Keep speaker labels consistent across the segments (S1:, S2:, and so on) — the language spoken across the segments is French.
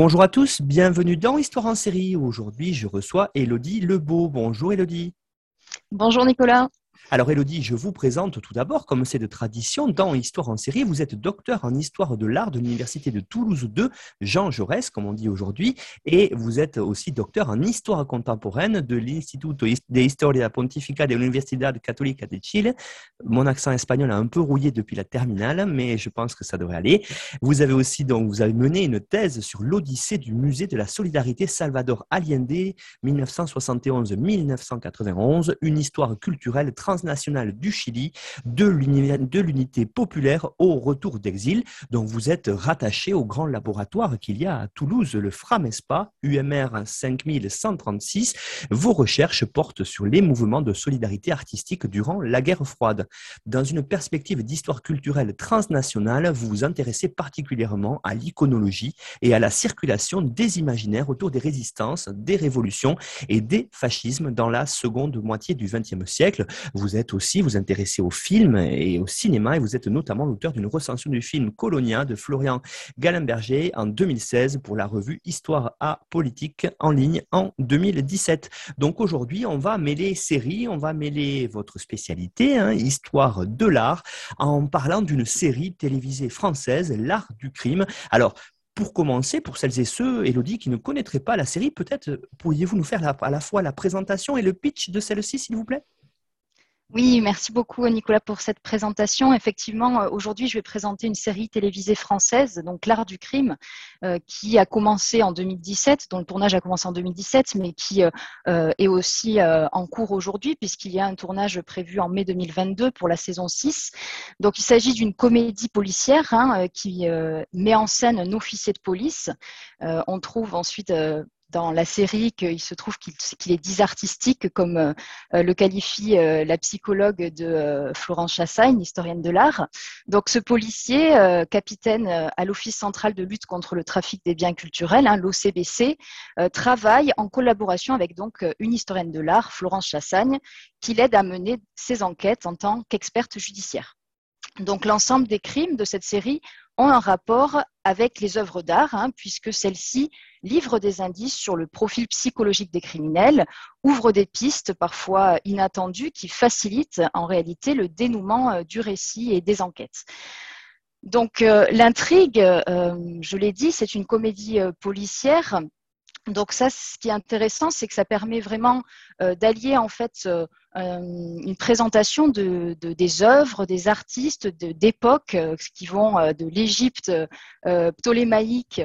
S1: Bonjour à tous, bienvenue dans Histoire en série. Aujourd'hui, je reçois Elodie Lebeau. Bonjour Elodie.
S2: Bonjour Nicolas.
S1: Alors Elodie, je vous présente tout d'abord, comme c'est de tradition, dans Histoire en série, vous êtes docteur en histoire de l'art de l'Université de Toulouse 2, Jean Jaurès, comme on dit aujourd'hui, et vous êtes aussi docteur en histoire contemporaine de l'Instituto de Historia Pontifica de l'Universidad Católica de Chile. Mon accent espagnol a un peu rouillé depuis la terminale, mais je pense que ça devrait aller. Vous avez aussi donc, vous avez mené une thèse sur l'Odyssée du musée de la solidarité Salvador Allende, 1971-1991, une histoire culturelle trans nationale du Chili de l'unité populaire au retour d'exil. Donc vous êtes rattaché au grand laboratoire qu'il y a à Toulouse, le FRAMESPA, UMR 5136. Vos recherches portent sur les mouvements de solidarité artistique durant la guerre froide. Dans une perspective d'histoire culturelle transnationale, vous vous intéressez particulièrement à l'iconologie et à la circulation des imaginaires autour des résistances, des révolutions et des fascismes dans la seconde moitié du XXe siècle. Vous vous êtes aussi vous intéressez au film et au cinéma et vous êtes notamment l'auteur d'une recension du film Colonia de Florian Gallenberger en 2016 pour la revue Histoire à politique en ligne en 2017. Donc aujourd'hui, on va mêler séries, on va mêler votre spécialité, hein, histoire de l'art, en parlant d'une série télévisée française, L'art du crime. Alors, pour commencer, pour celles et ceux, Elodie, qui ne connaîtraient pas la série, peut-être pourriez-vous nous faire à la fois la présentation et le pitch de celle-ci, s'il vous plaît?
S2: Oui, merci beaucoup Nicolas pour cette présentation. Effectivement, euh, aujourd'hui, je vais présenter une série télévisée française, donc L'Art du crime, euh, qui a commencé en 2017, dont le tournage a commencé en 2017, mais qui euh, est aussi en cours aujourd'hui, puisqu'il y a un tournage prévu en mai 2022 pour la saison 6. Donc, il s'agit d'une comédie policière hein, qui met en scène un officier de police. on trouve ensuite dans la série qu'il se trouve qu'il est disartistique, comme euh, le qualifie euh, la psychologue de euh, Florence Chassagne, historienne de l'art. Donc ce policier, capitaine à l'Office central de lutte contre le trafic des biens culturels, hein, l'OCBC, travaille en collaboration avec donc une historienne de l'art, Florence Chassagne, qui l'aide à mener ses enquêtes en tant qu'experte judiciaire. Donc l'ensemble des crimes de cette série ont un rapport avec les œuvres d'art, hein, puisque celles-ci livrent des indices sur le profil psychologique des criminels, ouvrent des pistes parfois inattendues qui facilitent en réalité le dénouement euh, du récit et des enquêtes. Donc euh, l'intrigue, euh, je l'ai dit, c'est une comédie policière donc ça, ce qui est intéressant, c'est que ça permet vraiment euh, d'allier en fait euh, une présentation de, des œuvres, des artistes d'époque euh, qui vont de l'Égypte ptolémaïque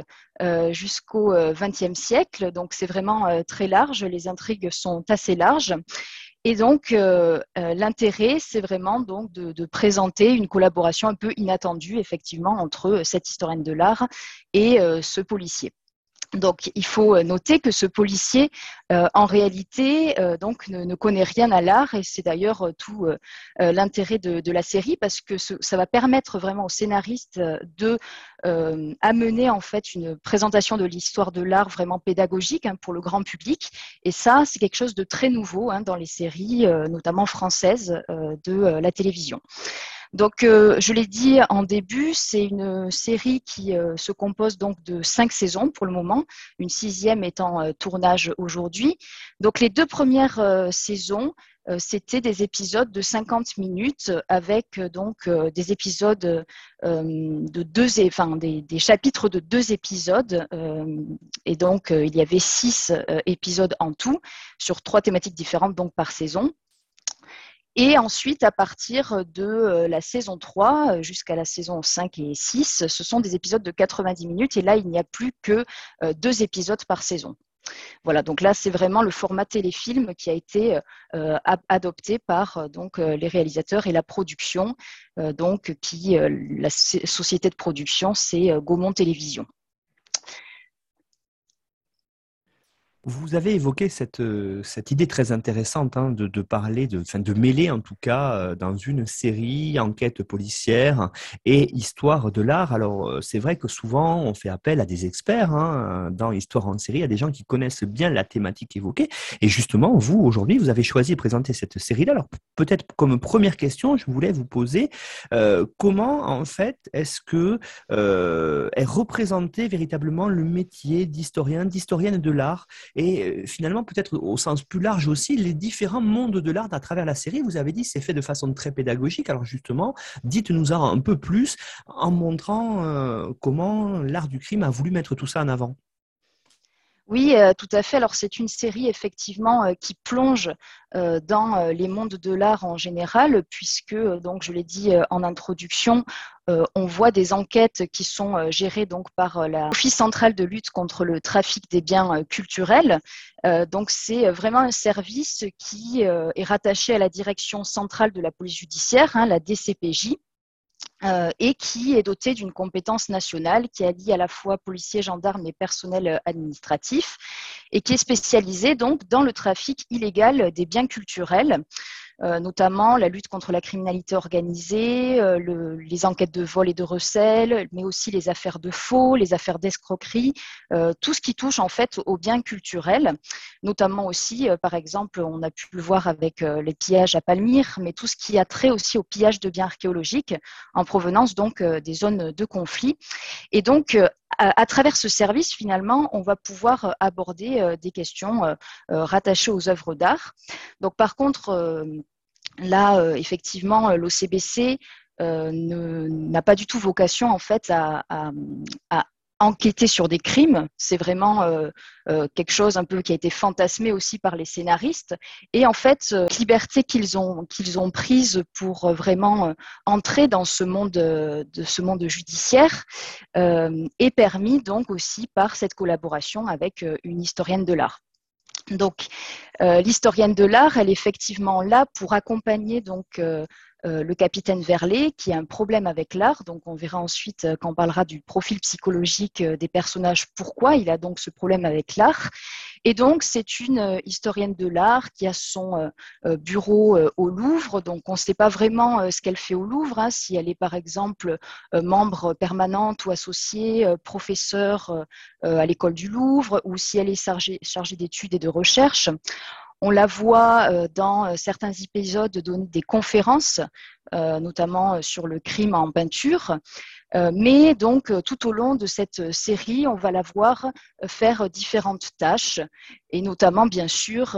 S2: jusqu'au XXe siècle. Donc c'est vraiment très large. Les intrigues sont assez larges. Et donc, l'intérêt, c'est vraiment de, présenter une collaboration un peu inattendue, effectivement, entre cette historienne de l'art et ce policier. Donc, il faut euh, noter que ce policier, euh, en réalité, euh, donc, ne, connaît rien à l'art, et c'est d'ailleurs tout l'intérêt de, la série, parce que ça va permettre vraiment aux scénaristes de amener en fait une présentation de l'histoire de l'art vraiment pédagogique hein, pour le grand public. Et ça, c'est quelque chose de très nouveau hein, dans les séries, notamment françaises, de la télévision. Donc, euh, je l'ai dit en début, c'est une série qui euh, se compose donc de cinq saisons pour le moment, une sixième étant euh, tournage aujourd'hui. Donc, les deux premières saisons, c'était des épisodes de 50 minutes avec donc des épisodes de deux, enfin des, des, chapitres de deux épisodes. et donc, il y avait six épisodes en tout sur trois thématiques différentes donc par saison. Et ensuite, à partir de euh, la saison 3 euh, jusqu'à la saison 5 et 6, ce sont des épisodes de 90 minutes. Et là, il n'y a plus que euh, deux épisodes par saison. Voilà, donc là, c'est vraiment le format téléfilm qui a été adopté par donc, les réalisateurs et la production, donc qui, la société de production, c'est Gaumont Télévision.
S1: Vous avez évoqué cette, euh, cette idée très intéressante hein, de, de, parler, de, enfin, de mêler en tout cas euh, dans une série enquête policière et histoire de l'art. Alors euh, c'est vrai que souvent on fait appel à des experts hein, dans histoire en série, à des gens qui connaissent bien la thématique évoquée. Et justement, vous aujourd'hui, vous avez choisi de présenter cette série-là. Alors peut-être comme première question, je voulais vous poser comment en fait est-ce que est représenté véritablement le métier d'historien, d'historienne de l'art et euh, finalement peut-être au sens plus large aussi les différents mondes de l'art à travers la série. Vous avez dit c'est fait de façon très pédagogique. Alors justement, dites-nous un peu plus en montrant euh, comment l'art du crime a voulu mettre tout ça en avant.
S2: Oui, euh, tout à fait. Alors c'est une série effectivement euh, qui plonge euh, dans les mondes de l'art en général, puisque donc je l'ai dit en introduction, on voit des enquêtes qui sont gérées donc par l'Office central de lutte contre le trafic des biens culturels. donc c'est vraiment un service qui est rattaché à la direction centrale de la police judiciaire, hein, la DCPJ. Euh, et qui est doté d'une compétence nationale qui allie à la fois policiers, gendarmes et personnel euh, administratif et qui est spécialisé donc dans le trafic illégal des biens culturels notamment la lutte contre la criminalité organisée, euh, les enquêtes de vol et de recel, mais aussi les affaires de faux, les affaires d'escroquerie, euh, tout ce qui touche en fait aux biens culturels, notamment aussi, par exemple, on a pu le voir avec les pillages à Palmyre, mais tout ce qui a trait aussi au pillage de biens archéologiques en provenance donc des zones de conflit. Et donc, à, travers ce service, finalement, on va pouvoir aborder des questions rattachées aux œuvres d'art. Donc, par contre, Là, euh, effectivement, euh, l'OCBC euh, n'a pas du tout vocation en fait à, enquêter sur des crimes. C'est vraiment quelque chose un peu qui a été fantasmé aussi par les scénaristes. Et en fait, la liberté qu'ils ont prise pour vraiment entrer dans ce monde de ce monde judiciaire est permis donc aussi par cette collaboration avec une historienne de l'art. Donc, euh, l'historienne de l'art, elle est effectivement là pour accompagner donc euh, euh, le capitaine Verlet, qui a un problème avec l'art. Donc, on verra ensuite, quand on parlera du profil psychologique des personnages, pourquoi il a donc ce problème avec l'art. Et donc, c'est une historienne de l'art qui a son bureau au Louvre. Donc, on ne sait pas vraiment ce qu'elle fait au Louvre, hein, si elle est par exemple membre permanente ou associée, professeur à l'école du Louvre, ou si elle est chargée, chargée d'études et de recherche. On la voit euh, dans euh, certains épisodes donner des conférences, euh, notamment sur le crime en peinture. Mais donc, tout au long de cette série, on va la voir faire différentes tâches. Et notamment, bien sûr,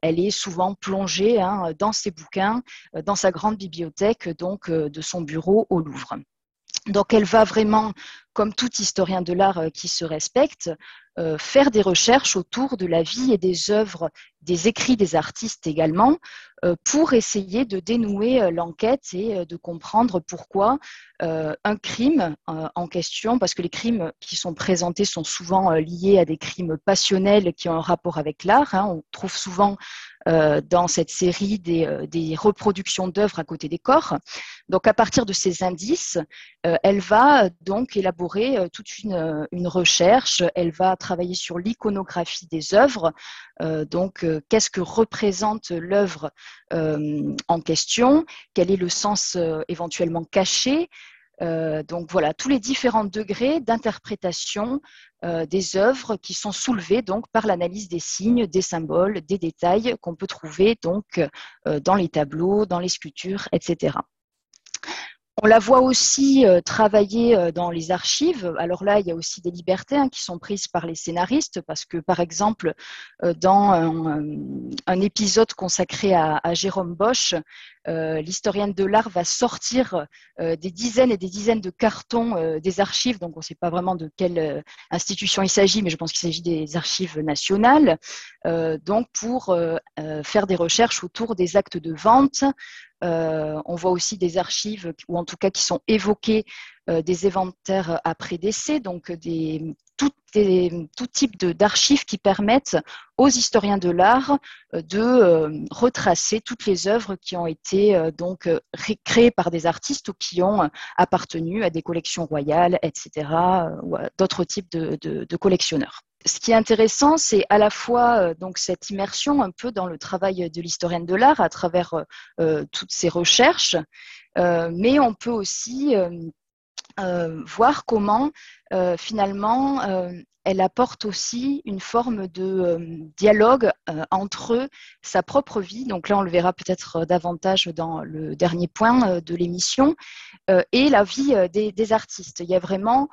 S2: elle est souvent plongée hein, dans ses bouquins, dans sa grande bibliothèque, donc de son bureau au Louvre. Donc, elle va vraiment, comme tout historien de l'art qui se respecte, faire des recherches autour de la vie et des œuvres des écrits des artistes également, euh, pour essayer de dénouer euh, l'enquête et euh, de comprendre pourquoi un crime en question, parce que les crimes qui sont présentés sont souvent liés à des crimes passionnels qui ont un rapport avec l'art. Hein. On trouve souvent dans cette série des, des reproductions d'œuvres à côté des corps. Donc à partir de ces indices, elle va donc élaborer toute une, recherche, elle va travailler sur l'iconographie des œuvres, donc qu'est-ce que représente l'œuvre euh, en question, quel est le sens euh, éventuellement caché? Euh, donc voilà, tous les différents degrés d'interprétation des œuvres qui sont soulevés donc par l'analyse des signes, des symboles, des détails qu'on peut trouver donc dans les tableaux, dans les sculptures, etc. On la voit aussi euh, travailler euh, dans les archives. Alors là, il y a aussi des libertés hein, qui sont prises par les scénaristes parce que, par exemple, euh, dans un, épisode consacré à, Jérôme Bosch, l'historienne de l'art va sortir des dizaines et des dizaines de cartons des archives. Donc, on ne sait pas vraiment de quelle institution il s'agit, mais je pense qu'il s'agit des archives nationales. donc, pour faire des recherches autour des actes de vente, euh, on voit aussi des archives, ou en tout cas qui sont évoquées, euh, des inventaires après décès, donc des, tout, type d'archives qui permettent aux historiens de l'art de retracer toutes les œuvres qui ont été donc créées par des artistes ou qui ont appartenu à des collections royales, etc., ou à d'autres types de collectionneurs ce qui est intéressant, c'est à la fois donc cette immersion un peu dans le travail de l'historienne de l'art à travers toutes ces recherches, mais on peut aussi voir comment finalement elle apporte aussi une forme de dialogue entre sa propre vie, donc là on le verra peut-être davantage dans le dernier point de l'émission, et la vie des, artistes. Il y a vraiment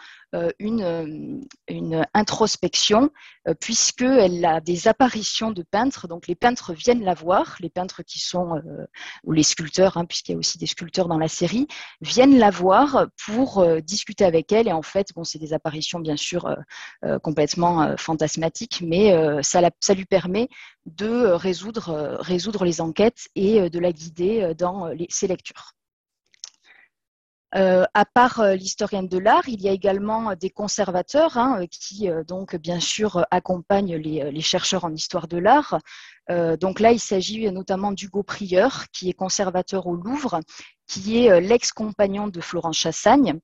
S2: une, une introspection, puisqu'elle a des apparitions de peintres, donc les peintres viennent la voir, les peintres qui sont, ou les sculpteurs, hein, puisqu'il y a aussi des sculpteurs dans la série, viennent la voir pour discuter avec elle, et en fait, bon, c'est des apparitions bien sûr complètement euh, fantasmatique, mais euh, ça, lui permet de euh, résoudre, les enquêtes et de la guider dans ses lectures. à part l'historienne de l'art, il y a également des conservateurs hein, qui, donc, bien sûr, accompagnent les, chercheurs en histoire de l'art. donc là, il s'agit notamment d'Hugo Prieur, qui est conservateur au Louvre, qui est l'ex-compagnon de Florence Chassagne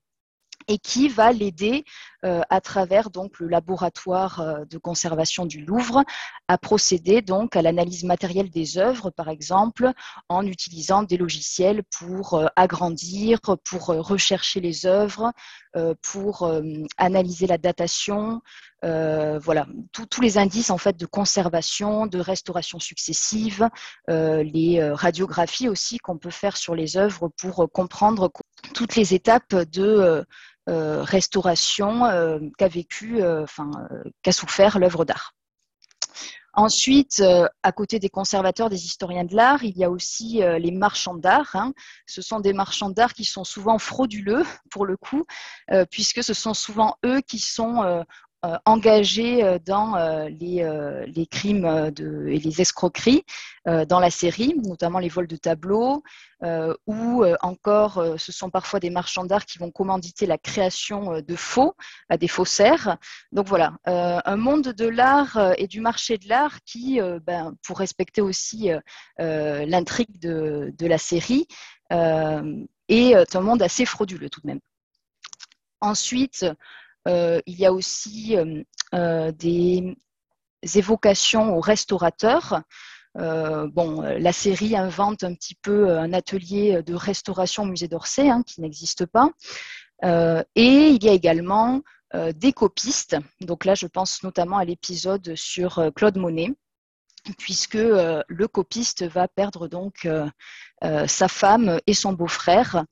S2: et qui va l'aider euh, à travers donc le laboratoire euh, de conservation du Louvre à procéder donc à l'analyse matérielle des œuvres, par exemple, en utilisant des logiciels pour euh, agrandir, pour rechercher les œuvres, pour analyser la datation, voilà, tous les indices en fait de conservation, de restauration successive, les radiographies aussi qu'on peut faire sur les œuvres pour comprendre toutes les étapes de restauration euh, qu'a vécu, euh, enfin, qu'a souffert l'œuvre d'art. Ensuite, à côté des conservateurs, des historiens de l'art, il y a aussi les marchands d'art. Hein. Ce sont des marchands d'art qui sont souvent frauduleux, pour le coup, puisque ce sont souvent eux qui sont euh, engagés euh, dans euh, les, crimes et les escroqueries dans la série, notamment les vols de tableaux, ou encore ce sont parfois des marchands d'art qui vont commanditer la création de faux à des faussaires. Donc voilà, un monde de l'art et du marché de l'art qui, ben, pour respecter aussi l'intrigue de, la série, est un monde assez frauduleux tout de même. Ensuite, il y a aussi euh, euh, des évocations aux restaurateurs. bon, la série invente un petit peu un atelier de restauration au musée d'Orsay hein, qui n'existe pas. et il y a également des copistes. Donc là, je pense notamment à l'épisode sur Claude Monet, puisque le copiste va perdre donc sa femme et son beau-frère.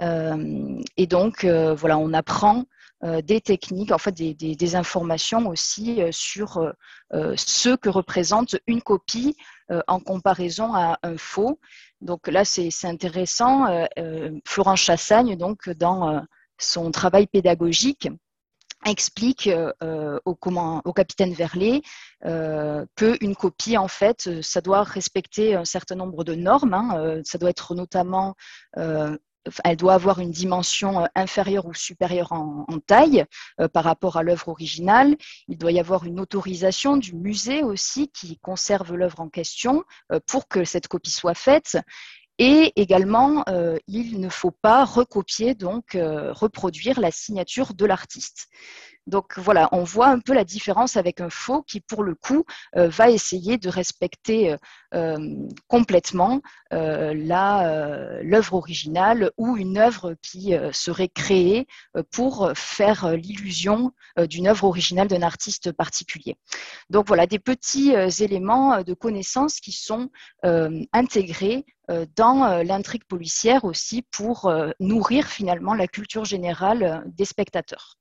S2: et donc, voilà, on apprend euh, des techniques, en fait des, informations aussi euh, sur euh, ce que représente une copie en comparaison à un faux. Donc là, c'est intéressant. Florence Chassagne, donc, dans son travail pédagogique, explique au, capitaine Verlet qu'une copie, en fait, ça doit respecter un certain nombre de normes. Hein, ça doit être notamment elle doit avoir une dimension euh, inférieure ou supérieure en, taille euh, par rapport à l'œuvre originale. Il doit y avoir une autorisation du musée aussi qui conserve l'œuvre en question euh, pour que cette copie soit faite. Et également, il ne faut pas recopier, donc reproduire la signature de l'artiste. Donc voilà, on voit un peu la différence avec un faux qui, pour le coup, euh, va essayer de respecter euh, euh, complètement l'œuvre originale ou une œuvre qui serait créée pour faire l'illusion d'une œuvre originale d'un artiste particulier. Donc voilà, des petits éléments de connaissance qui sont intégrés dans l'intrigue policière aussi pour nourrir finalement la culture générale des spectateurs.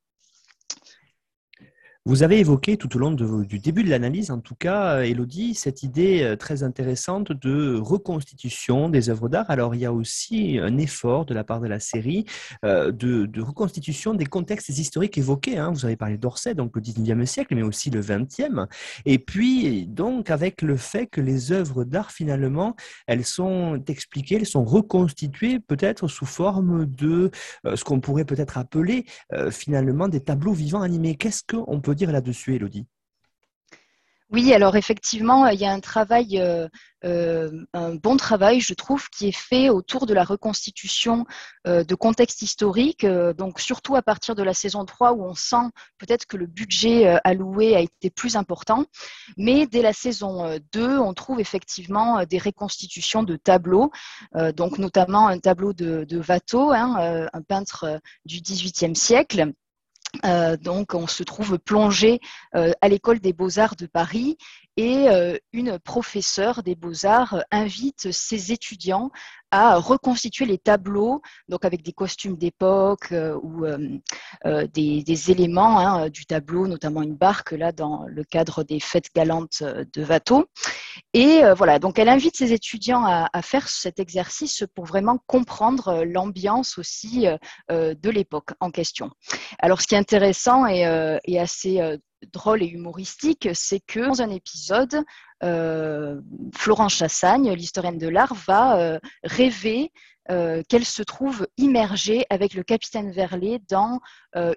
S1: Vous avez évoqué tout au long du début de l'analyse, en tout cas, Elodie, cette idée euh, très intéressante de reconstitution des œuvres d'art. Alors, il y a aussi un effort de la part de la série euh, de, reconstitution des contextes historiques évoqués. Hein. Vous avez parlé d'Orsay, donc le 19e siècle, mais aussi le 20e. Et puis, donc, avec le fait que les œuvres d'art, finalement, elles sont expliquées, elles sont reconstituées peut-être sous forme de euh, ce qu'on pourrait peut-être appeler finalement des tableaux vivants animés. Qu'est-ce qu'on peut dire là-dessus, Elodie
S2: oui, alors effectivement, il y a un travail, euh, euh, un bon travail, je trouve, qui est fait autour de la reconstitution euh, de contexte historique, donc surtout à partir de la saison 3 où on sent peut-être que le budget alloué a été plus important. Mais dès la saison 2, on trouve effectivement des reconstitutions de tableaux, donc notamment un tableau de, de hein, un peintre du XVIIIe siècle euh, donc, on se trouve plongé euh, à l'école des beaux-arts de Paris et euh, une professeure des beaux-arts invite ses étudiants à reconstituer les tableaux, donc avec des costumes d'époque euh, ou euh, des, éléments hein, du tableau, notamment une barque là dans le cadre des fêtes galantes de Watteau. Et voilà, donc elle invite ses étudiants à, faire cet exercice pour vraiment comprendre l'ambiance aussi de l'époque en question. Alors, ce qui est intéressant et assez drôle et humoristique, c'est que dans un épisode, euh, Florence Chassagne, l'historienne de l'art, va euh, rêver euh, qu'elle se trouve immergée avec le capitaine Verlet dans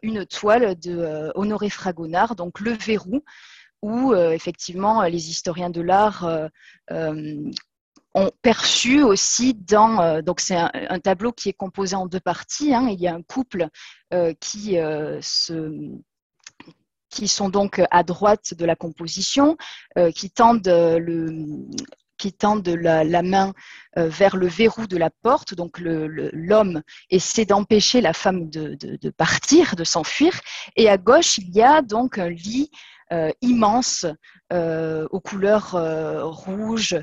S2: une toile de Honoré Fragonard, donc Le Verrou, où effectivement les historiens de l'art ont perçu aussi dans donc c'est un, tableau qui est composé en deux parties. Hein. il y a un couple qui se qui sont donc à droite de la composition, euh, qui tendent le, qui tendent la, main euh, vers le verrou de la porte. Donc l'homme essaie d'empêcher la femme de partir, de s'enfuir. Et à gauche, il y a donc un lit euh, immense euh, aux couleurs euh, rouges,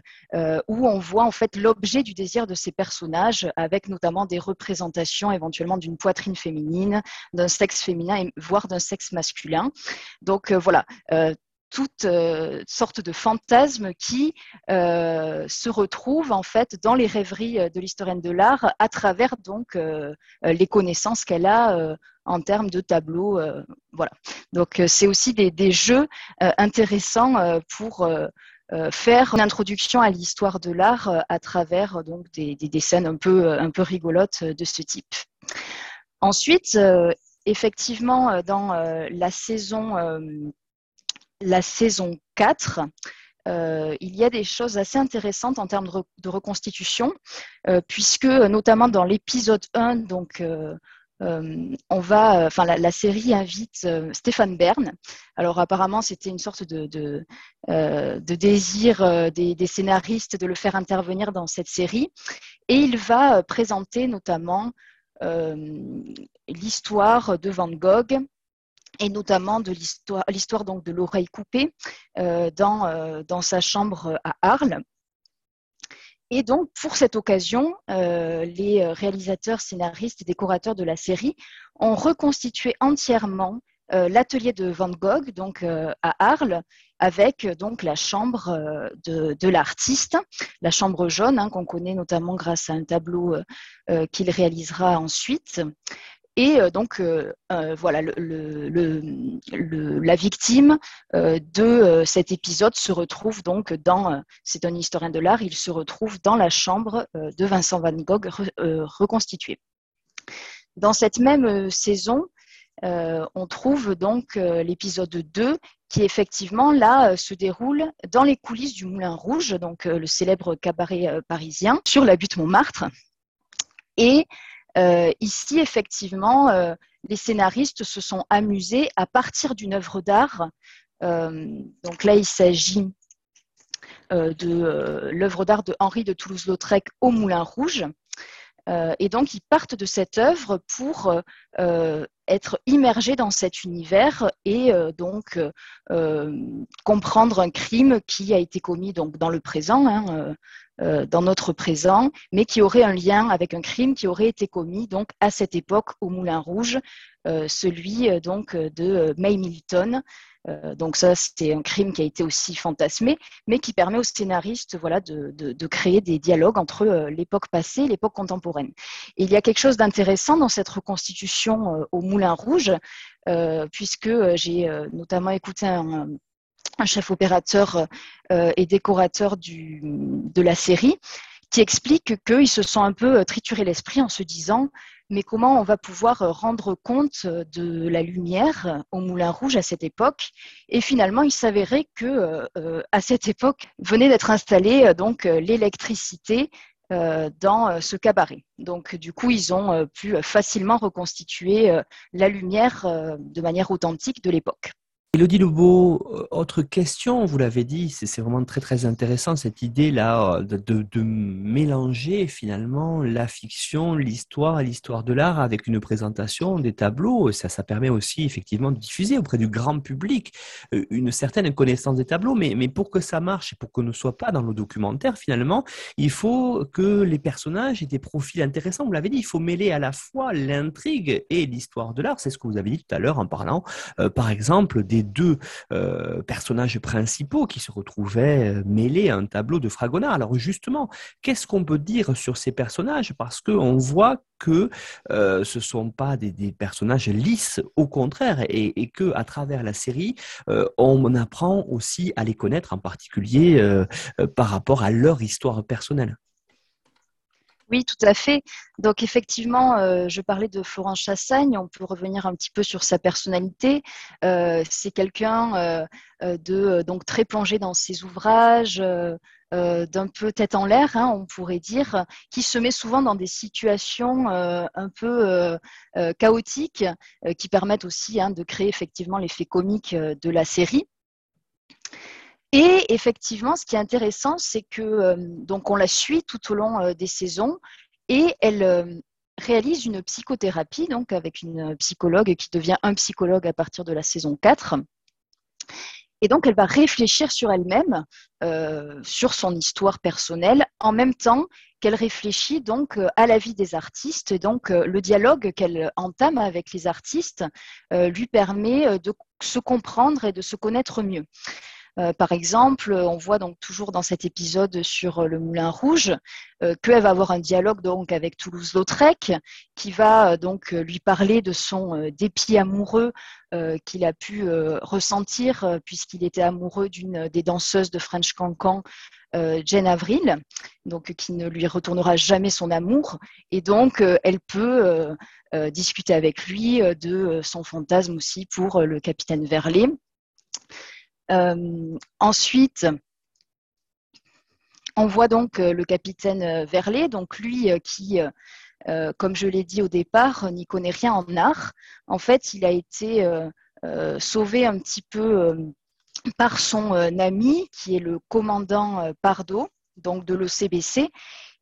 S2: où on voit en fait l'objet du désir de ces personnages, avec notamment des représentations éventuellement d'une poitrine féminine, d'un sexe féminin, voire d'un sexe masculin. Donc voilà, toutes sortes de fantasmes qui se retrouvent en fait dans les rêveries de l'historienne de l'art à travers donc les connaissances qu'elle a en termes de tableaux. Euh, voilà. Donc euh, c'est aussi des, jeux euh, intéressants pour faire une introduction à l'histoire de l'art à travers donc des, scènes un peu, un peu rigolotes de ce type. Ensuite, effectivement, dans la saison, la saison 4, il y a des choses assez intéressantes en termes de, reconstitution, puisque notamment dans l'épisode 1, donc on va, enfin la, série invite euh, Stéphane Bern. Alors apparemment c'était une sorte de, euh, désir des, scénaristes de le faire intervenir dans cette série, et il va présenter notamment l'histoire de Van Gogh et notamment l'histoire, donc de l'oreille coupée dans sa chambre à Arles. Et donc, pour cette occasion, euh, les euh, réalisateurs, scénaristes et décorateurs de la série ont reconstitué entièrement euh, l'atelier de Van Gogh, donc à Arles, avec donc la chambre de, l'artiste, la chambre jaune, hein, qu'on connaît notamment grâce à un tableau qu'il réalisera ensuite. Et euh, donc, euh, euh, voilà, la victime de cet épisode se retrouve donc dans, c'est un historien de l'art, il se retrouve dans la chambre de Vincent Van Gogh reconstituée. Dans cette même saison, on trouve donc l'épisode 2 qui effectivement là se déroule dans les coulisses du Moulin Rouge, donc le célèbre cabaret parisien, sur la butte Montmartre. Et euh, ici, effectivement, euh, les scénaristes se sont amusés à partir d'une œuvre d'art. Euh, donc là, il s'agit de l'œuvre d'art de Henri de Toulouse-Lautrec au Moulin Rouge. Et donc, ils partent de cette œuvre pour être immergés dans cet univers et donc comprendre un crime qui a été commis dans le présent, hein, euh, dans notre présent, mais qui aurait un lien avec un crime qui aurait été commis donc à cette époque au Moulin Rouge, euh, celui euh, de May Milton, donc ça, c'est un crime qui a été aussi fantasmé, mais qui permet aux scénaristes voilà, de, créer des dialogues entre l'époque passée et l'époque contemporaine. Il y a quelque chose d'intéressant dans cette reconstitution au Moulin Rouge, puisque j'ai notamment écouté un, chef opérateur et décorateur de la série, qui explique qu'ils se sont un peu trituré l'esprit en se disant mais comment on va pouvoir rendre compte de la lumière au Moulin Rouge à cette époque? Et finalement, il s'avérait que à cette époque venait d'être installée donc l'électricité dans ce cabaret. Donc, du coup, ils ont pu facilement reconstituer la lumière de manière authentique de l'époque.
S1: Elodie Lebeau, euh, autre question, vous l'avez dit, c'est vraiment très très intéressant cette idée-là euh, de, mélanger finalement la fiction, l'histoire l'histoire de l'art avec une présentation des tableaux. Ça, permet aussi effectivement de diffuser auprès du grand public euh, une certaine connaissance des tableaux, mais, pour que ça marche et pour que ne soit pas dans le documentaire finalement, il faut que les personnages aient des profils intéressants. Vous l'avez dit, il faut mêler à la fois l'intrigue et l'histoire de l'art. C'est ce que vous avez dit tout à l'heure en parlant, par exemple, des deux euh, personnages principaux qui se retrouvaient euh, mêlés à un tableau de Fragonard. Alors justement, qu'est-ce qu'on peut dire sur ces personnages? Parce qu'on voit que euh, ce ne sont pas des, personnages lisses, au contraire, et, et, que à travers la série, on apprend aussi à les connaître, en particulier par rapport à leur histoire personnelle.
S2: Oui, tout à fait. Donc effectivement, euh, je parlais de Florence Chassagne, on peut revenir un petit peu sur sa personnalité. Euh, c'est quelqu'un euh, de donc très plongé dans ses ouvrages, d'un peu tête en l'air, hein, on pourrait dire, qui se met souvent dans des situations un peu chaotiques, qui permettent aussi hein, de créer effectivement l'effet comique de la série. Et effectivement, ce qui est intéressant, c'est que euh, donc on la suit tout au long euh, des saisons et elle euh, réalise une psychothérapie donc avec une psychologue qui devient un psychologue à partir de la saison 4. Et donc, elle va réfléchir sur elle-même, sur son histoire personnelle, en même temps qu'elle réfléchit donc à la vie des artistes. Et donc, le dialogue qu'elle entame avec les artistes lui permet de se comprendre et de se connaître mieux. Euh, par exemple, on voit donc toujours dans cet épisode sur euh, le Moulin Rouge euh, qu'elle va avoir un dialogue donc avec Toulouse-Lautrec qui va donc lui parler de son dépit amoureux qu'il a pu ressentir puisqu'il était amoureux d'une des danseuses de French Cancan Jane Avril, donc qui ne lui retournera jamais son amour, et donc elle peut discuter avec lui de son fantasme aussi pour le capitaine Verlet. Euh, ensuite, on voit donc euh, le capitaine euh, Verlet, donc lui qui, comme je l'ai dit au départ, n'y connaît rien en art. En fait, il a été sauvé un petit peu par son ami, qui est le commandant Pardo, donc de l'OCBC,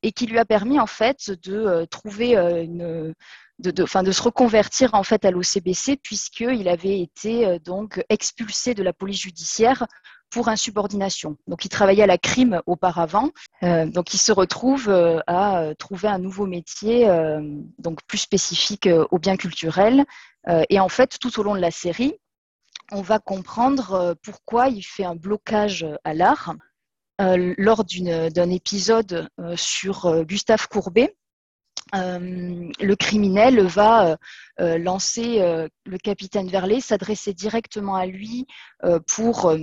S2: et qui lui a permis en fait de trouver une, de, se reconvertir en fait à l'OCBC puisqu'il avait été euh, donc expulsé de la police judiciaire pour insubordination. Donc il travaillait à la crime auparavant, euh, donc il se retrouve euh, à trouver un nouveau métier donc plus spécifique aux biens culturels. et en fait, tout au long de la série, on va comprendre pourquoi il fait un blocage à l'art. lors d'un épisode sur Gustave Courbet, euh, le criminel va euh, euh, lancer le capitaine Verlet, s'adresser directement à lui pour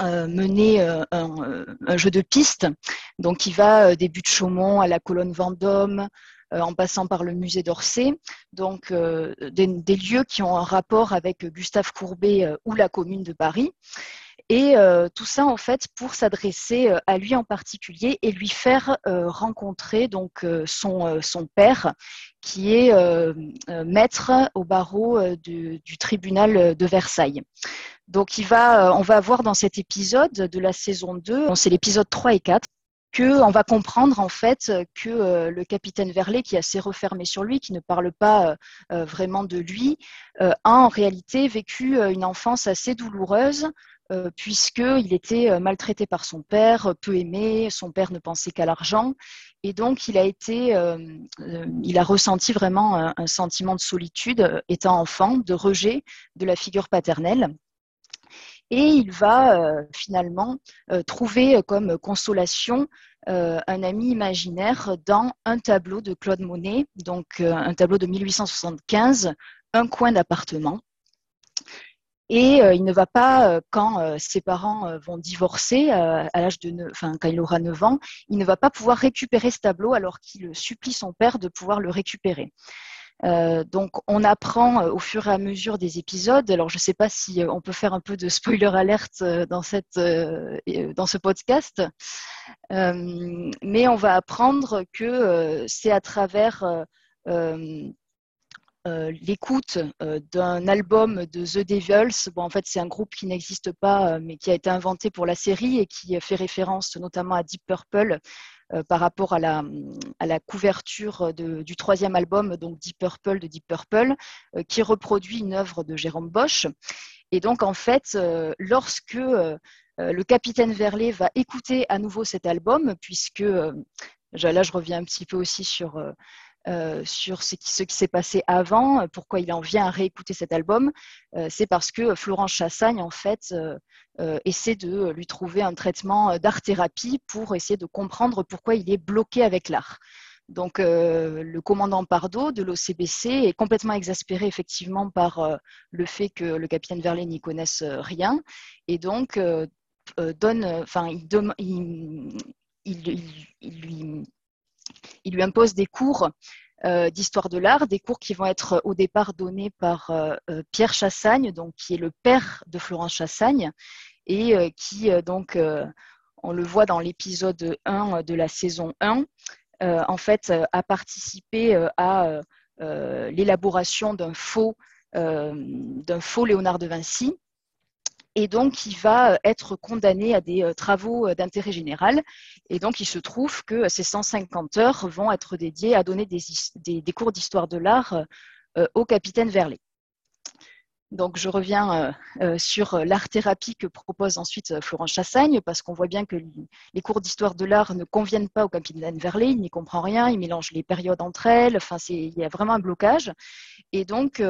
S2: mener un, jeu de piste. Donc, il va des buts de Chaumont à la colonne Vendôme, en passant par le musée d'Orsay. Donc, des, lieux qui ont un rapport avec Gustave Courbet ou la commune de Paris. Et euh, tout ça, en fait, pour s'adresser euh, à lui en particulier et lui faire euh, rencontrer donc son, son père, qui est maître au barreau du, tribunal de Versailles. Donc, on va voir dans cet épisode de la saison 2, c'est l'épisode 3 et 4, qu'on va comprendre en fait que le capitaine Verlet, qui est assez refermé sur lui, qui ne parle pas vraiment de lui, a en réalité vécu une enfance assez douloureuse euh, puisqu'il était euh, maltraité par son père, peu aimé, son père ne pensait qu'à l'argent, et donc il a été, euh, il a ressenti vraiment un, sentiment de solitude étant enfant, de rejet de la figure paternelle. et il va finalement trouver comme consolation un ami imaginaire dans un tableau de Claude Monet, donc un tableau de 1875, un coin d'appartement. Et il ne va pas, quand ses parents vont divorcer, à l'âge de, enfin, quand il aura 9 ans, il ne va pas pouvoir récupérer ce tableau alors qu'il supplie son père de pouvoir le récupérer. Euh, donc, on apprend euh, au fur et à mesure des épisodes. Alors, je ne sais pas si euh, on peut faire un peu de spoiler alerte dans, dans ce podcast, mais on va apprendre que c'est à travers l'écoute d'un album de The Devils. Bon, en fait, c'est un groupe qui n'existe pas, mais qui a été inventé pour la série et qui fait référence notamment à Deep Purple euh, par rapport à la, à la couverture du troisième album, donc Deep Purple de Deep Purple, euh, qui reproduit une œuvre de Jérôme Bosch. Et donc, en fait, euh, lorsque le capitaine Verlet va écouter à nouveau cet album, puisque là, je reviens un petit peu aussi sur euh, sur ce qui, s'est passé avant, euh, pourquoi il en vient à réécouter cet album, euh, c'est parce que Florence Chassagne, en fait, essaie de lui trouver un traitement d'art-thérapie pour essayer de comprendre pourquoi il est bloqué avec l'art. Donc, le commandant Pardo de l'OCBC est complètement exaspéré effectivement par le fait que le capitaine Verlet n'y connaisse rien, et donc donne, enfin, il, lui il lui impose des cours euh, d'histoire de l'art, des cours qui vont être au départ donnés par euh, euh, Pierre Chassagne, qui est le père de Florence Chassagne, et qui donc, on le voit dans l'épisode 1 de la saison 1, en fait, a participé à l'élaboration d'un faux Léonard de Vinci et donc il va euh, être condamné à des euh, travaux euh, d'intérêt général. Et donc il se trouve que ces 150 heures vont être dédiées à donner des, cours d'histoire de l'art au capitaine Verlet. Donc je reviens sur l'art-thérapie que propose ensuite Florent Chassagne, parce qu'on voit bien que les cours d'histoire de l'art ne conviennent pas au capitaine Verlet, il n'y comprend rien, il mélange les périodes entre elles, enfin, il y a vraiment un blocage. Et donc,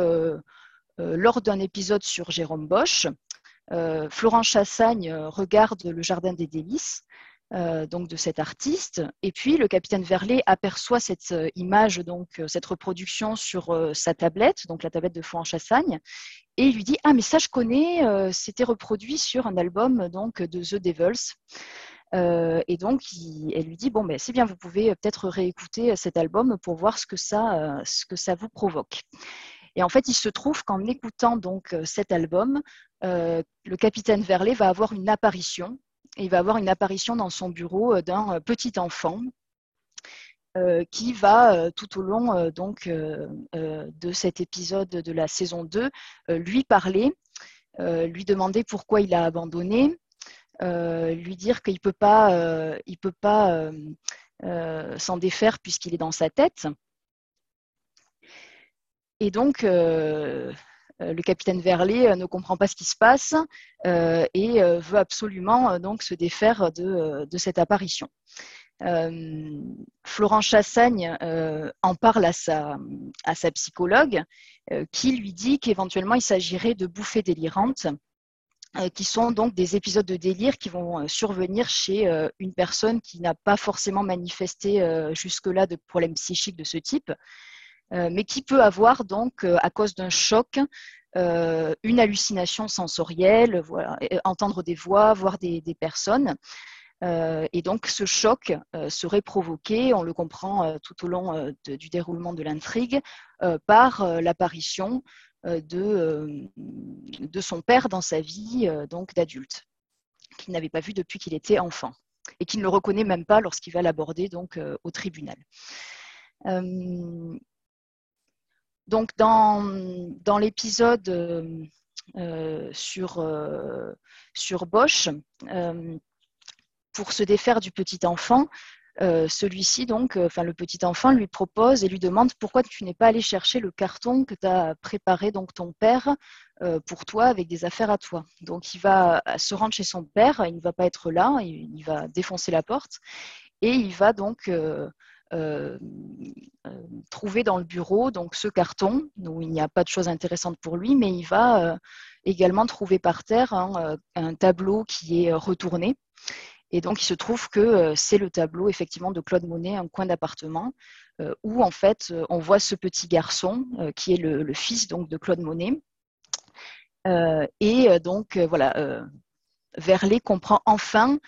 S2: lors d'un épisode sur Jérôme Bosch, euh, Florent Chassagne euh, regarde le Jardin des délices, euh, donc de cet artiste. Et puis le capitaine Verlet aperçoit cette image, donc cette reproduction sur sa tablette, donc la tablette de Florent Chassagne, et il lui dit ah mais ça je connais, c'était reproduit sur un album donc de The Devils. et donc, elle lui dit bon, ben, c'est bien, vous pouvez peut-être réécouter cet album pour voir ce que ça, ce que ça vous provoque. Et en fait, il se trouve qu'en écoutant donc cet album, le capitaine Verlet va avoir une apparition. il va avoir une apparition dans son bureau euh, d'un euh, petit enfant qui va tout au long de cet épisode de la saison 2 lui parler, lui demander pourquoi il a abandonné, lui dire qu'il peut pas, peut pas s'en défaire puisqu'il est dans sa tête. Et donc, euh, le capitaine Verlet euh, ne comprend pas ce qui se passe euh, et veut absolument donc se défaire de, cette apparition. Florent Chassagne en parle à sa, psychologue qui lui dit qu'éventuellement il s'agirait de bouffées délirantes qui sont donc des épisodes de délire qui vont survenir chez une personne qui n'a pas forcément manifesté jusque-là de problèmes psychiques de ce type, euh, mais qui peut avoir donc, euh, à cause d'un choc, euh, une hallucination sensorielle, entendre des voix, voir des, personnes. et donc ce choc serait provoqué, on le comprend tout au long du déroulement de l'intrigue, par l'apparition de, de, son père dans sa vie donc d'adulte, qu'il n'avait pas vu depuis qu'il était enfant et qui ne le reconnaît même pas lorsqu'il va l'aborder donc au tribunal. Donc, dans, dans l'épisode euh, euh, sur, euh, sur Bosch, pour se défaire du petit enfant, celui-ci, donc, enfin, le petit enfant lui propose et lui demande pourquoi tu n'es pas allé chercher le carton que tu as préparé, donc ton père, pour toi, avec des affaires à toi. Donc, il va se rendre chez son père, il ne va pas être là, il, va défoncer la porte et il va donc trouver dans le bureau donc ce carton où il n'y a pas de choses intéressantes pour lui, mais il va également trouver par terre un tableau qui est retourné. Et donc, il se trouve que c'est le tableau effectivement de Claude Monet, un coin d'appartement, où en fait on voit ce petit garçon qui est le, le, fils donc de Claude Monet. et donc voilà, Verlet comprend enfin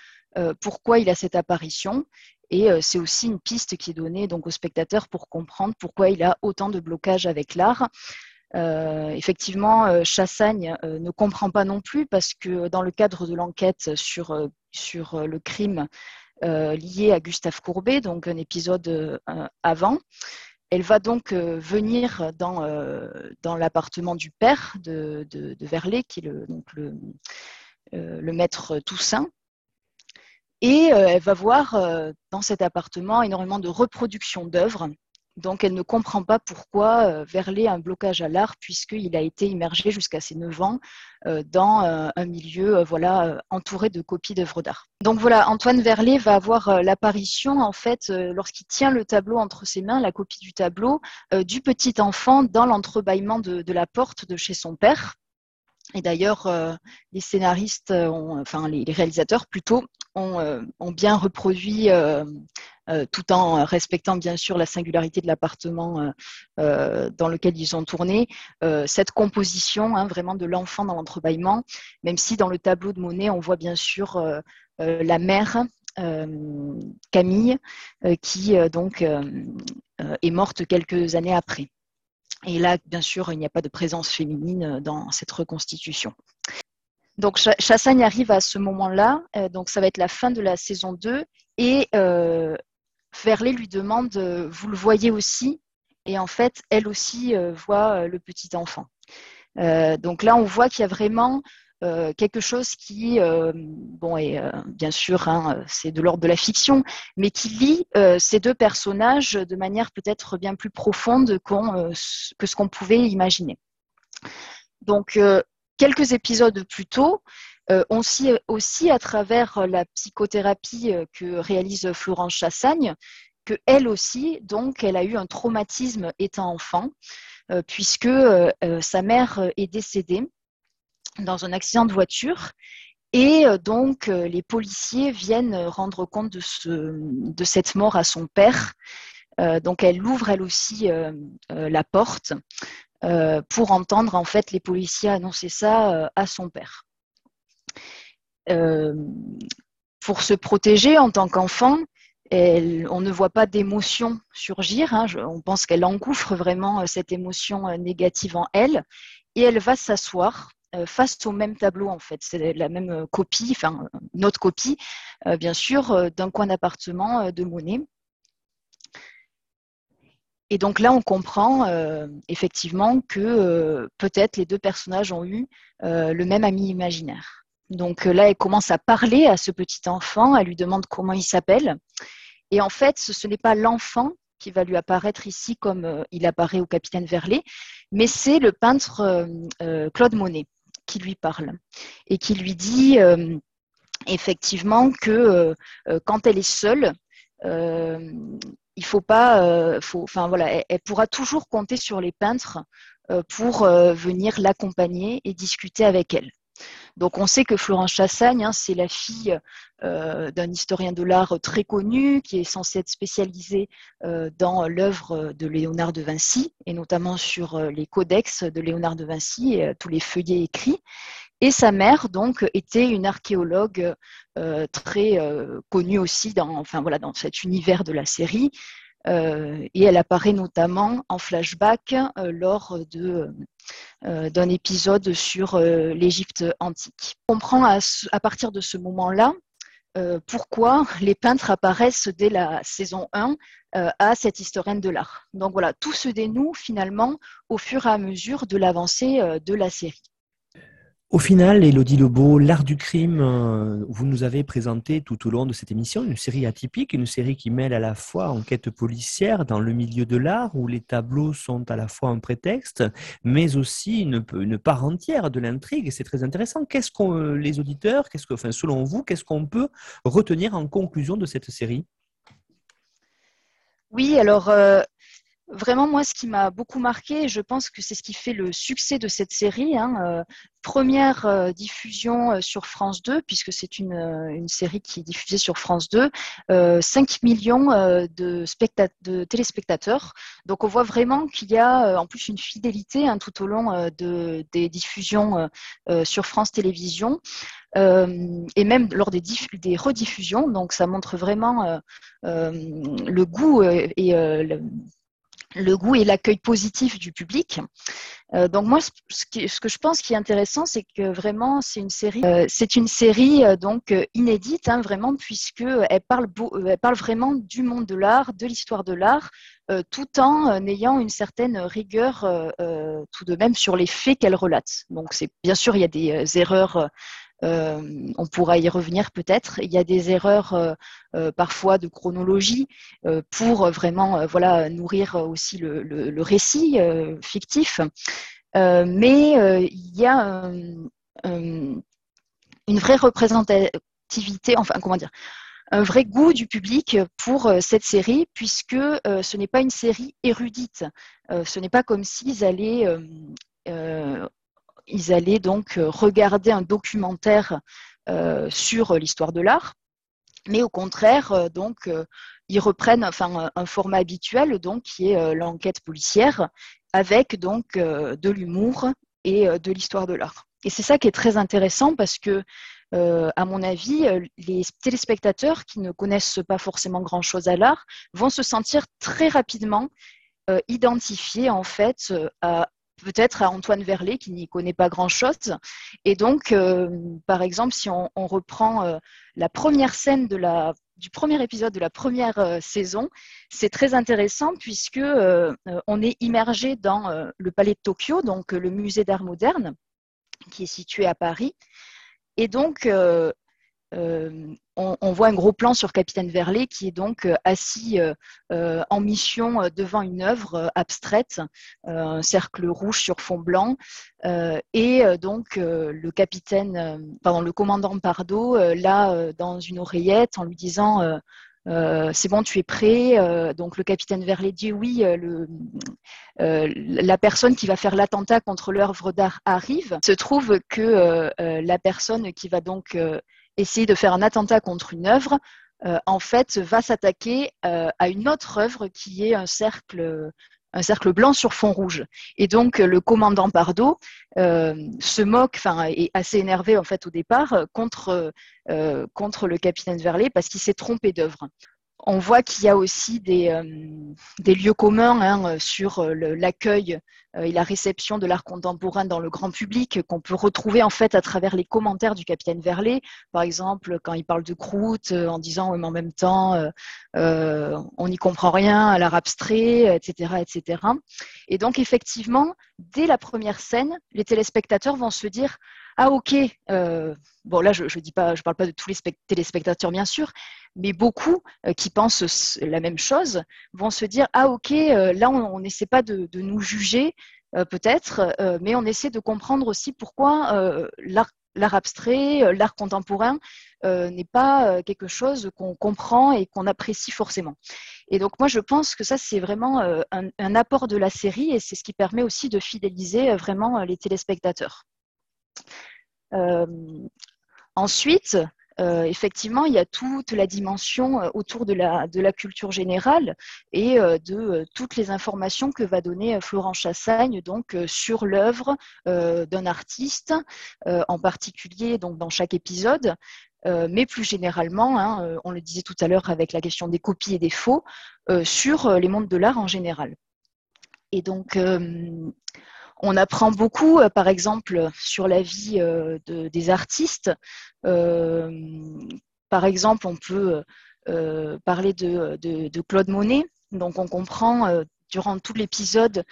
S2: pourquoi il a cette apparition et c'est aussi une piste qui est donnée donc au spectateur pour comprendre pourquoi il a autant de blocages avec l'art. effectivement, Chassagne ne comprend pas non plus parce que dans le cadre de l'enquête sur, sur le crime lié à Gustave Courbet, donc un épisode avant, elle va donc venir dans, dans l'appartement du père de, de, Verlet, qui est donc le, le maître Toussaint, et euh, elle va voir euh, dans cet appartement énormément de reproductions d'œuvres. Donc elle ne comprend pas pourquoi euh, Verlet a un blocage à l'art puisqu'il a été immergé jusqu'à ses 9 ans dans un milieu voilà, entouré de copies d'œuvres d'art. Donc voilà, Antoine Verlet va avoir l'apparition en fait lorsqu'il tient le tableau entre ses mains, la copie du tableau, du petit enfant dans l'entrebâillement de, de la porte de chez son père. Et d'ailleurs, les scénaristes, enfin les, réalisateurs plutôt, euh, ont, bien reproduit, euh, euh, tout en respectant bien sûr la singularité de l'appartement dans lequel ils ont tourné, cette composition hein, vraiment de l'enfant dans l'entrebâillement, même si dans le tableau de Monet, on voit bien sûr la mère Camille, qui donc est morte quelques années après. Et là, bien sûr, il n'y a pas de présence féminine dans cette reconstitution. Donc Chassagne arrive à ce moment-là, euh, donc ça va être la fin de la saison 2, et euh, Verlet lui demande, euh, vous le voyez aussi? Et en fait, elle aussi voit le petit enfant. donc là, on voit qu'il y a vraiment quelque chose qui, bon, et bien sûr, hein, c'est de l'ordre de la fiction, mais qui lie ces deux personnages de manière peut-être bien plus profonde que ce qu'on pouvait imaginer. Donc, quelques épisodes plus tôt, euh, on sait aussi à travers la psychothérapie euh, que réalise Florence Chassagne, que elle aussi, donc, elle a eu un traumatisme étant enfant, euh, puisque sa mère est décédée dans un accident de voiture. Et donc, les policiers viennent rendre compte de, ce, de cette mort à son père. donc, elle ouvre elle aussi la porte euh, pour entendre en fait les policiers annoncer ça euh, à son père. Euh, pour se protéger en tant qu'enfant, on ne voit pas d'émotion surgir. Hein, on pense qu'elle engouffre vraiment cette émotion négative en elle, et elle va s'asseoir face au même tableau en fait. C'est la même copie, enfin une autre copie, bien sûr, d'un coin d'appartement de Monet. Et donc là, on comprend euh, effectivement que euh, peut-être les deux personnages ont eu euh, le même ami imaginaire. Donc là, elle commence à parler à ce petit enfant, elle lui demande comment il s'appelle. Et en fait, ce, n'est pas l'enfant qui va lui apparaître ici comme il apparaît au capitaine Verlet, mais c'est le peintre Claude Monet qui lui parle et qui lui dit effectivement que quand elle est seule, il faut pas, euh, elle, pourra toujours compter sur les peintres euh, pour euh, venir l'accompagner et discuter avec elle. Donc on sait que Florence Chassagne, hein, c'est la fille d'un historien de l'art très connu qui est censé être spécialisé dans l'œuvre de Léonard de Vinci et notamment sur les codex de Léonard de Vinci et tous les feuillets écrits. Et sa mère, donc, était une archéologue euh, très euh, connue aussi enfin, voilà, dans cet univers de la série. Euh, et elle apparaît notamment en flashback lors de, d'un épisode sur l'Égypte antique. On comprend à, à, partir de ce moment-là pourquoi les peintres apparaissent dès la saison 1 à cette historienne de l'art. Donc voilà, tout se dénoue finalement au fur et à mesure de l'avancée de la série.
S1: Au final, Elodie Lebeau, L'Art du crime, euh, vous nous avez présenté tout au long de cette émission une série atypique, une série qui mêle à la fois enquête policière dans le milieu de l'art, où les tableaux sont à la fois un prétexte, mais aussi une, part entière de l'intrigue. C'est très intéressant. Qu'est-ce qu'on, les auditeurs, selon vous, qu'est-ce qu'on peut retenir en conclusion de cette série?
S2: Oui, alors Vraiment, moi, ce qui m'a beaucoup marqué, et je pense que c'est ce qui fait le succès de cette série, hein, euh, première euh, diffusion euh, sur France 2, puisque c'est une, série qui est diffusée sur France 2, 5 millions de, téléspectateurs. Donc, on voit vraiment qu'il y a en plus une fidélité hein, tout au long de, des diffusions sur France Télévisions. et même lors des, des, rediffusions. Donc, ça montre vraiment le goût et, le, le goût et l'accueil positif du public. Euh, donc moi, ce, que je pense qui est intéressant, c'est que vraiment c'est une série, euh, c'est une série euh, donc inédite, hein, vraiment puisque elle parle, elle parle vraiment du monde de l'art, de l'histoire de l'art, tout en ayant une certaine rigueur tout de même sur les faits qu'elle relate. Donc c'est bien sûr il y a des erreurs euh, on pourra y revenir peut-être. Il y a des erreurs euh, euh, parfois de chronologie pour vraiment voilà nourrir aussi le, récit fictif. mais il y a une vraie représentativité, enfin comment dire, un vrai goût du public pour cette série, puisque ce n'est pas une série érudite. ce n'est pas comme s'ils allaient ils allaient donc euh, regarder un documentaire euh, sur l'histoire de l'art, mais au contraire, euh, donc, ils reprennent enfin, un format habituel, donc, qui est l'enquête policière, avec donc de l'humour et de l'histoire de l'art. Et c'est ça qui est très intéressant parce que, à mon avis, les téléspectateurs qui ne connaissent pas forcément grand-chose à l'art vont se sentir très rapidement identifiés en fait à, peut-être à Antoine Verlet qui n'y connaît pas grand-chose. Et donc, euh, par exemple, si on, reprend euh, la première scène du premier épisode de la première euh, saison, c'est très intéressant puisque on est immergé dans le Palais de Tokyo, donc le musée d'art moderne, qui est situé à Paris. Et donc, euh, on, voit un gros plan sur Capitaine Verlet qui est donc euh, assis euh, en mission devant une œuvre abstraite, un cercle rouge sur fond blanc, et donc le commandant Pardo, là dans une oreillette en lui disant c'est bon, tu es prêt. donc le capitaine Verlet dit oui, la personne qui va faire l'attentat contre l'œuvre d'art arrive. Se trouve que la personne qui va donc essayer de faire un attentat contre une œuvre, euh, en fait, va s'attaquer euh, à une autre œuvre qui est un cercle, blanc sur fond rouge. Et donc, le commandant Pardo euh, se moque, enfin, est assez énervé en fait au départ contre, contre le capitaine Verlet parce qu'il s'est trompé d'œuvre on voit qu'il y a aussi des, euh, lieux communs hein, sur euh, l'accueil euh, et la réception de l'art contemporain dans le grand public qu'on peut retrouver en fait à travers les commentaires du capitaine Verlet. Par exemple, quand il parle de croûte en disant mais en même temps on n'y comprend rien à l'art abstrait, etc., etc. Et donc effectivement, dès la première scène, les téléspectateurs vont se dire ah ok, euh, bon là je ne dis pas, je parle pas de tous les téléspectateurs bien sûr, mais beaucoup euh, qui pensent la même chose vont se dire ah ok, euh, là on n'essaie pas de, nous juger peut-être, mais on essaie de comprendre aussi pourquoi l'art abstrait, l'art contemporain n'est pas quelque chose qu'on comprend et qu'on apprécie forcément. Et donc moi je pense que ça c'est vraiment un, apport de la série et c'est ce qui permet aussi de fidéliser vraiment les téléspectateurs. Euh, ensuite, euh, effectivement, il y a toute la dimension euh, autour de la, culture générale et de toutes les informations que va donner Florent Chassagne donc, sur l'œuvre d'un artiste, en particulier donc, dans chaque épisode, mais plus généralement, hein, on le disait tout à l'heure avec la question des copies et des faux, sur les mondes de l'art en général. Et donc, on apprend beaucoup, euh, par exemple, sur la vie euh, des artistes. Euh, par exemple, on peut parler de, Claude Monet. Donc, on comprend durant tout l'épisode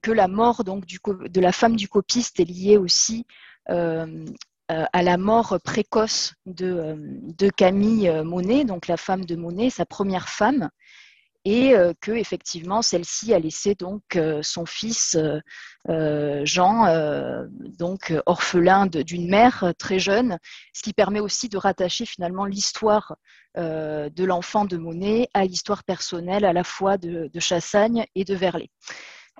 S2: que la mort de la femme du copiste est liée aussi à la mort précoce de, Camille Monet, donc la femme de Monet, sa première femme. Et que effectivement celle-ci a laissé donc son fils Jean donc orphelin d'une mère très jeune, ce qui permet aussi de rattacher finalement l'histoire de l'enfant de Monet à l'histoire personnelle à la fois de, Chassagne et de Verlet.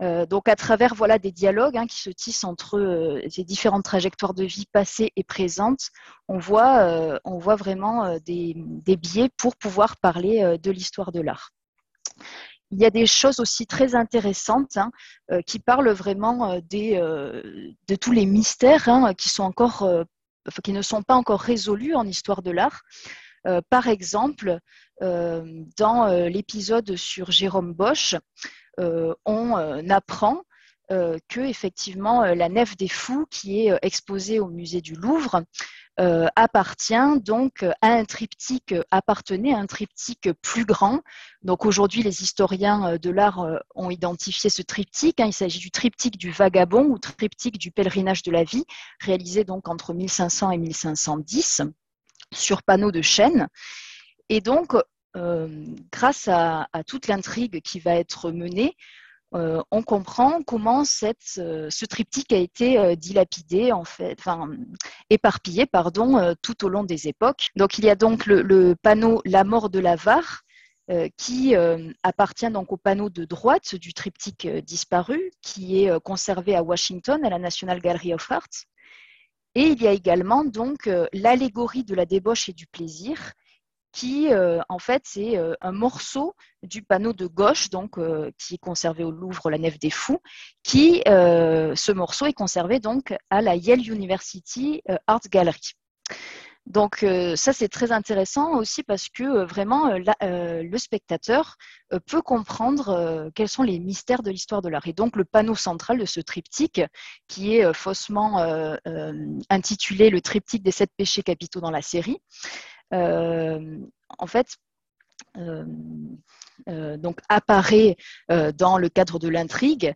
S2: Euh, donc à travers voilà des dialogues hein, qui se tissent entre euh, ces différentes trajectoires de vie passées et présentes, euh, on voit vraiment des, biais pour pouvoir parler de l'histoire de l'art. Il y a des choses aussi très intéressantes hein, qui parlent vraiment des, de tous les mystères hein, qui, ne sont pas encore résolus en histoire de l'art. par exemple, dans l'épisode sur Jérôme Bosch, euh, on euh, apprend euh, que effectivement la nef des fous qui est exposée au musée du Louvre appartient donc à un triptyque appartenait à un triptyque plus grand. Donc aujourd'hui les historiens de l'art ont identifié ce triptyque. Hein. il s'agit du triptyque du vagabond ou triptyque du pèlerinage de la vie, réalisé donc entre 1500 et 1510 sur panneaux de chêne. Et donc euh, grâce à, toute l'intrigue qui va être menée, euh, on comprend comment euh, ce triptyque a été dilapidé, en fait, enfin, éparpillé pardon, tout au long des époques. Donc il y a donc le, panneau La mort de l'avare, qui appartient donc au panneau de droite du triptyque disparu, qui est conservé à Washington, à la National Gallery of Art. Et il y a également donc l'allégorie de la débauche et du plaisir, qui euh, en fait c'est euh, un morceau du panneau de gauche, donc euh, qui est conservé au Louvre, la Nef des Fous, qui ce morceau est conservé donc à la Yale University Art Gallery. Donc ça c'est très intéressant aussi parce que vraiment le spectateur peut comprendre quels sont les mystères de l'histoire de l'art. Et donc le panneau central de ce triptyque, qui est faussement intitulé le triptyque des sept péchés capitaux dans la série, en fait, euh, euh, donc apparaît dans le cadre de l'intrigue.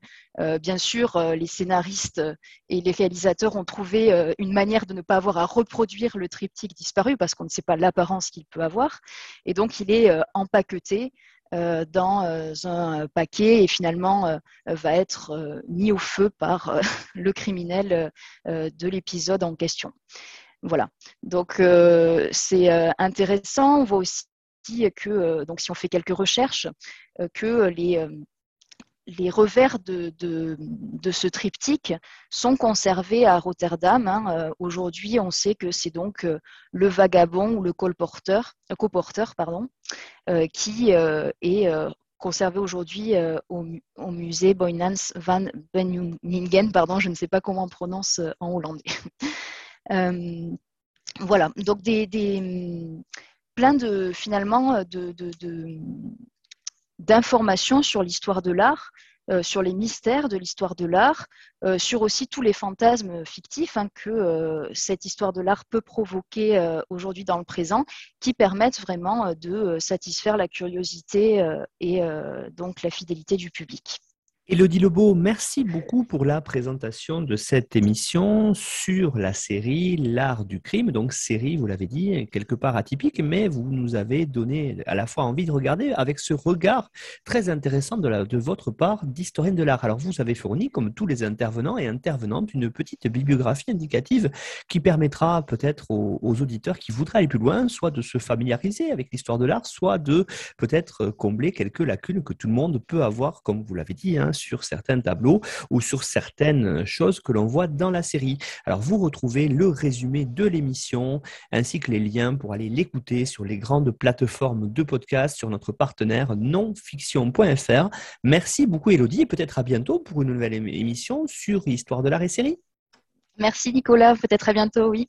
S2: bien sûr, les scénaristes et les réalisateurs ont trouvé une manière de ne pas avoir à reproduire le triptyque disparu parce qu'on ne sait pas l'apparence qu'il peut avoir. Et donc, il est empaqueté dans un paquet et finalement va être mis au feu par le criminel de l'épisode en question. Voilà. Donc euh, c'est euh, intéressant. On voit aussi que, euh, donc si on fait quelques recherches, que les, les revers de, de, ce triptyque sont conservés à Rotterdam. Hein. Aujourd'hui, on sait que c'est donc le vagabond ou le colporteur, coporteur pardon, qui est conservé aujourd'hui au, au, musée Boynans van Beningen. Pardon, je ne sais pas comment on prononce en hollandais. Euh, voilà, donc des, plein de finalement de, d'informations sur l'histoire de l'art, euh, sur les mystères de l'histoire de l'art, euh, sur aussi tous les fantasmes fictifs hein, que cette histoire de l'art peut provoquer aujourd'hui dans le présent, qui permettent vraiment de satisfaire la curiosité et donc la fidélité du public.
S1: Elodie Lebeau, merci beaucoup pour la présentation de cette émission sur la série L'art du crime. Donc, série, vous l'avez dit, quelque part atypique, mais vous nous avez donné à la fois envie de regarder avec ce regard très intéressant de, votre part d'historienne de l'art. Alors, vous avez fourni, comme tous les intervenants et intervenantes, une petite bibliographie indicative qui permettra peut-être aux, aux auditeurs qui voudraient aller plus loin, soit de se familiariser avec l'histoire de l'art, soit de peut-être combler quelques lacunes que tout le monde peut avoir, comme vous l'avez dit, hein, sur certains tableaux ou sur certaines choses que l'on voit dans la série. Alors vous retrouvez le résumé de l'émission ainsi que les liens pour aller l'écouter sur les grandes plateformes de podcast sur notre partenaire nonfiction.fr. Merci beaucoup Elodie et peut-être à bientôt pour une nouvelle émission sur Histoire de l'art et série.
S2: Merci Nicolas, peut-être à bientôt, oui.